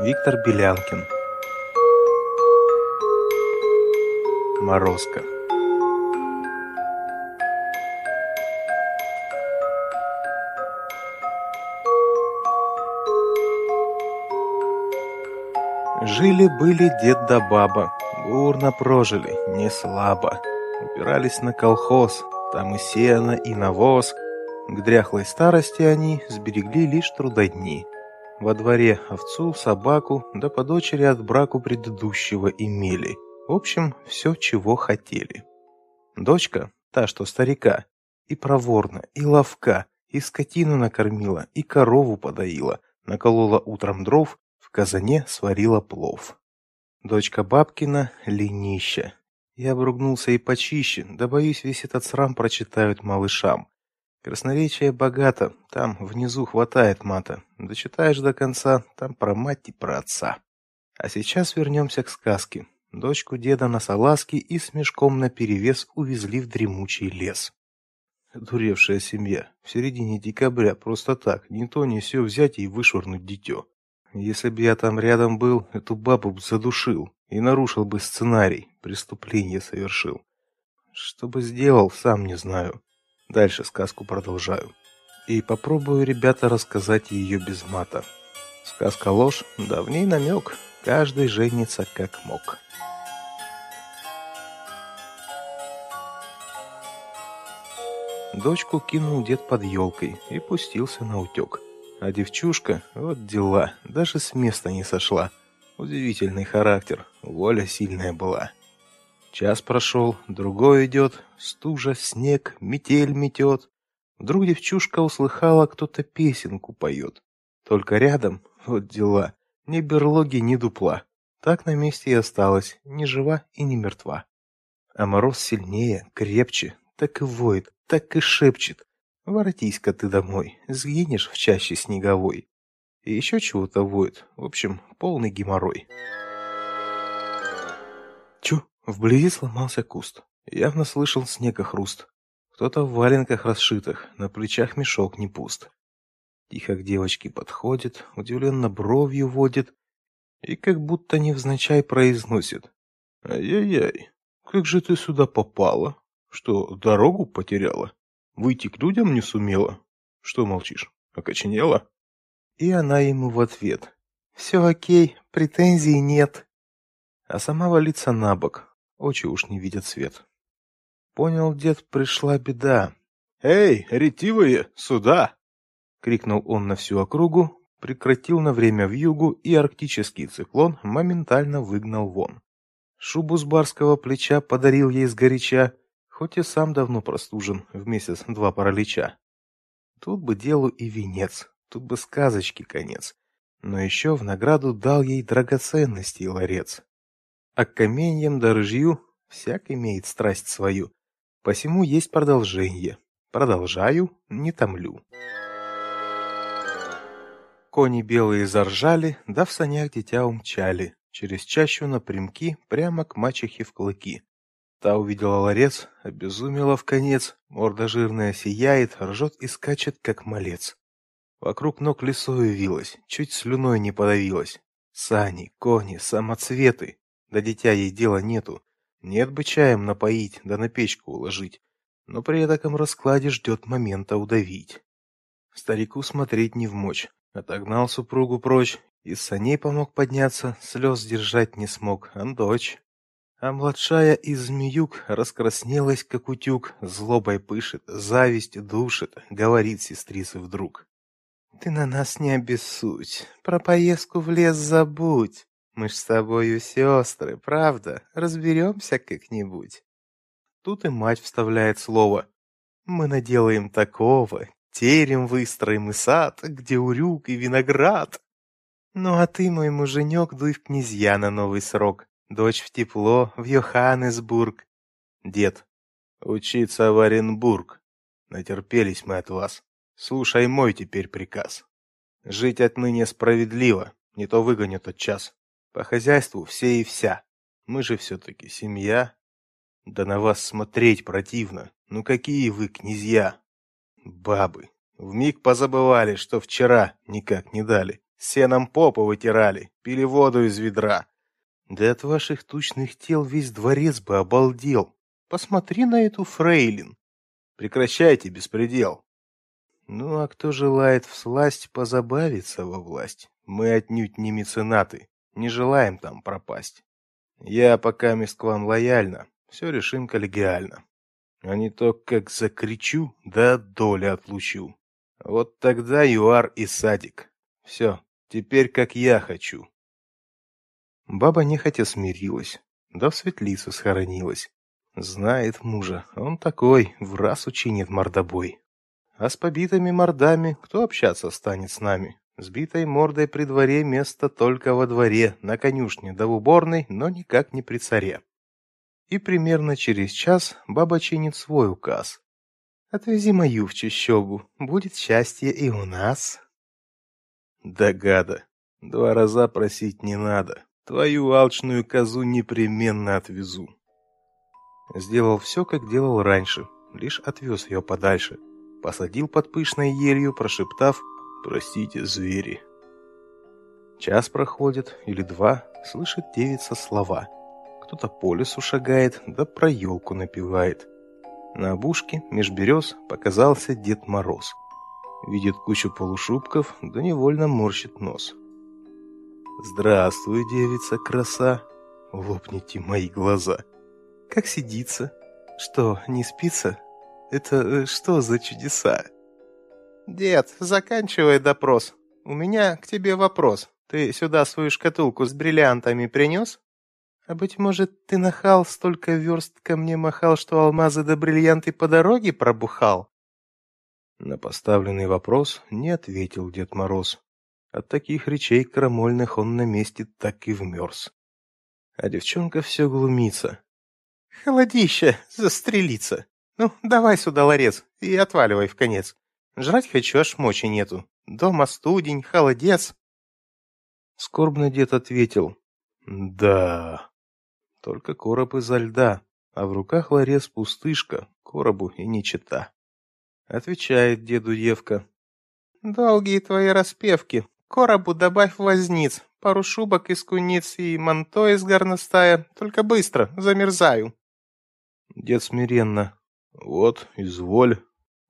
Виктор Белянкин Морозко Жили-были дед да баба, бурно прожили, не слабо. Упирались на колхоз, там и сено, и навоз. К дряхлой старости они сберегли лишь трудодни. Во дворе овцу, собаку, да по дочери от браку предыдущего имели. В общем, все, чего хотели. Дочка, та, что старика, и проворна, и ловка, и скотину накормила, и корову подоила, наколола утром дров, в казане сварила плов. Дочка бабкина — ленища. Я обругнулся и почище, да боюсь, весь этот срам прочитают малышам. Красноречие богато, там внизу хватает мата. Дочитаешь до конца, там про мать и про отца. А сейчас вернемся к сказке. Дочку деда на салазке и с мешком наперевес увезли в дремучий лес. Дуревшая семья. В середине декабря просто так, ни то ни сё взять и вышвырнуть дитё. Если бы я там рядом был, эту бабу бы задушил и нарушил бы сценарий, преступление совершил. Что бы сделал, сам не знаю. Дальше сказку продолжаю. И попробую, ребята, рассказать ее без мата. Сказка ложь, да в ней намек. Каждый женится как мог. Дочку кинул дед под елкой и пустился на утек. А девчушка, вот дела, даже с места не сошла. Удивительный характер, воля сильная была. Час прошел, другой идет, стужа, снег, метель метет. Вдруг девчушка услыхала, кто-то песенку поет. Только рядом, вот дела, ни берлоги, ни дупла. Так на месте и осталась, ни жива и ни мертва. А мороз сильнее, крепче, так и воет, так и шепчет. Воротись-ка ты домой, сгинешь в чаще снеговой. И еще чего-то воет, в общем, полный геморрой. Чу, Вблизи сломался куст. Явно слышал снегохруст. Кто-то в валенках расшитых, на плечах мешок не пуст. Тихо к девочке подходит, удивленно бровью водит и как будто невзначай произносит. «Ай-яй-яй, как же ты сюда попала? Что, дорогу потеряла? Выйти к людям не сумела? Что молчишь, окоченела?» И она ему в ответ. «Все окей, претензий нет». А сама валится на бок, Очи уж не видят свет. Понял дед, пришла беда. «Эй, ретивые, сюда!» Крикнул он на всю округу, прекратил на время вьюгу, и арктический циклон моментально выгнал вон. Шубу с барского плеча подарил ей сгоряча, хоть и сам давно простужен, в месяц два паралича. Тут бы делу и венец, тут бы сказочки конец. Но еще в награду дал ей драгоценности ларец. А каменьям да рыжью всяк имеет страсть свою. Посему есть продолжение. Продолжаю, не томлю. Кони белые заржали, да в санях дитя умчали, через чащу напрямки, прямо к мачехе в клыки. Та увидела ларец, обезумела в конец, морда жирная сияет, ржет и скачет, как малец. Вокруг ног лесою вилась, чуть слюной не подавилась. Сани, кони, самоцветы, да дитя ей дела нету. Нет бы чаем напоить, да на печку уложить. Но при таком раскладе ждет момента удавить. Старику смотреть не в мочь. Отогнал супругу прочь, из саней помог подняться, слез сдержать не смог, а дочь. А младшая из змеюк раскраснелась, как утюг, злобой пышет, зависть душит, говорит сестрице вдруг. «Ты на нас не обессудь, про поездку в лес забудь. Мы ж с тобою сестры, правда? Разберемся как-нибудь. Тут и мать вставляет слово. Мы наделаем такого, терем выстроим и сад, где урюк и виноград. Ну а ты, мой муженек, дуй в князья на новый срок. Дочь в тепло, в Йоханнесбург. Дед, учиться в Оренбург. Натерпелись мы от вас. Слушай мой теперь приказ. Жить отныне справедливо, не то выгонят от час. По хозяйству все и вся. Мы же все-таки семья. Да на вас смотреть противно. Ну какие вы князья? Бабы. Вмиг позабывали, что вчера никак не дали. сеном попу вытирали, пили воду из ведра. Да от ваших тучных тел весь дворец бы обалдел. Посмотри на эту фрейлин. Прекращайте беспредел. Ну а кто желает всласть позабавиться во власть, мы отнюдь не меценаты, не желаем там пропасть. Я пока мест к вам лояльно, все решим коллегиально. А не то, как закричу, да доли отлучу. Вот тогда юар и садик. Все, теперь как я хочу. Баба нехотя смирилась, да в светлицу схоронилась. Знает мужа, он такой, в раз учинит мордобой. А с побитыми мордами кто общаться станет с нами? Сбитой мордой при дворе место только во дворе, на конюшне да в уборной, но никак не при царе. И примерно через час баба чинит свой указ. Отвези мою в чащобу, будет счастье и у нас. Да гада, два раза просить не надо. Твою алчную козу непременно отвезу. Сделал все, как делал раньше, лишь отвез ее подальше. Посадил под пышной елью, прошептав «Простите, звери». Час проходит, или два, слышит девица слова. Кто-то по лесу шагает, да про елку напевает. На обушке, меж берез, показался Дед Мороз. Видит кучу полушубков, да невольно морщит нос. «Здравствуй, девица, краса!» Лопните мои глаза. «Как сидится? Что, не спится? Это э, что за чудеса?» «Дед, заканчивай допрос. У меня к тебе вопрос. Ты сюда свою шкатулку с бриллиантами принес?» «А быть может, ты нахал, столько верст ко мне махал, что алмазы да бриллианты по дороге пробухал?» На поставленный вопрос не ответил Дед Мороз. От таких речей крамольных он на месте так и вмерз. А девчонка все глумится. «Холодище, застрелиться! Ну, давай сюда ларец и отваливай в конец. Жрать хочу, аж мочи нету. Дома студень, холодец. Скорбно дед ответил. Да. Только короб изо льда, а в руках ларец пустышка, коробу и не чита. Отвечает деду девка. Долгие твои распевки. Коробу добавь возниц, пару шубок из куниц и манто из горностая. Только быстро, замерзаю. Дед смиренно. Вот, изволь.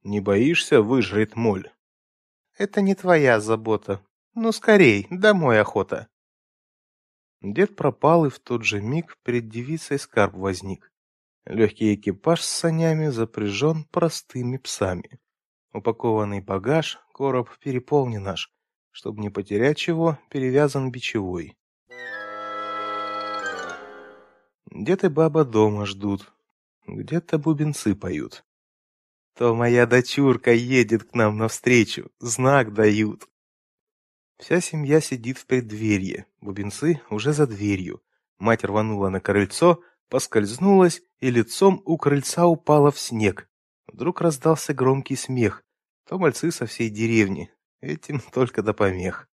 Не боишься выжрать моль? Это не твоя забота. Ну, скорей, домой охота. Дед пропал, и в тот же миг перед девицей скарб возник. Легкий экипаж с санями запряжен простыми псами. Упакованный багаж, короб переполнен наш. Чтобы не потерять чего, перевязан бичевой. Дед и баба дома ждут. Где-то бубенцы поют то моя дочурка едет к нам навстречу, знак дают. Вся семья сидит в преддверье, бубенцы уже за дверью. Мать рванула на крыльцо, поскользнулась и лицом у крыльца упала в снег. Вдруг раздался громкий смех. То мальцы со всей деревни, этим только до помех.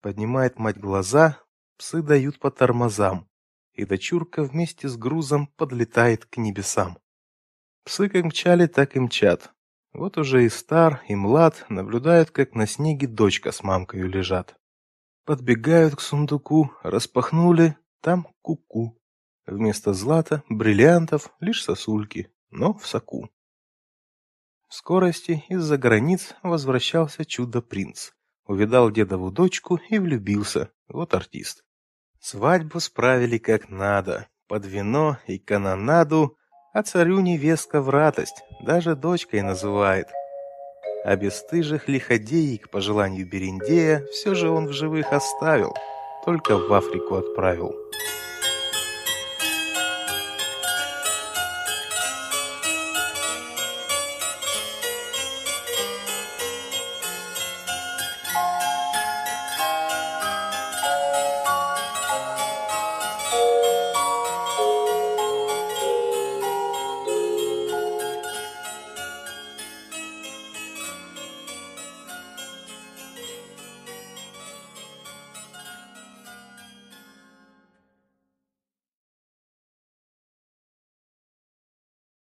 Поднимает мать глаза, псы дают по тормозам, и дочурка вместе с грузом подлетает к небесам. Псы как мчали, так и мчат. Вот уже и стар, и млад наблюдают, как на снеге дочка с мамкой лежат. Подбегают к сундуку, распахнули, там куку. -ку. Вместо злата, бриллиантов, лишь сосульки, но в соку. В скорости из-за границ возвращался чудо-принц. Увидал дедову дочку и влюбился. Вот артист. Свадьбу справили как надо. Под вино и канонаду а царю невестка в радость, даже дочкой называет. А бесстыжих лиходеек, по желанию Берендея, все же он в живых оставил, только в Африку отправил.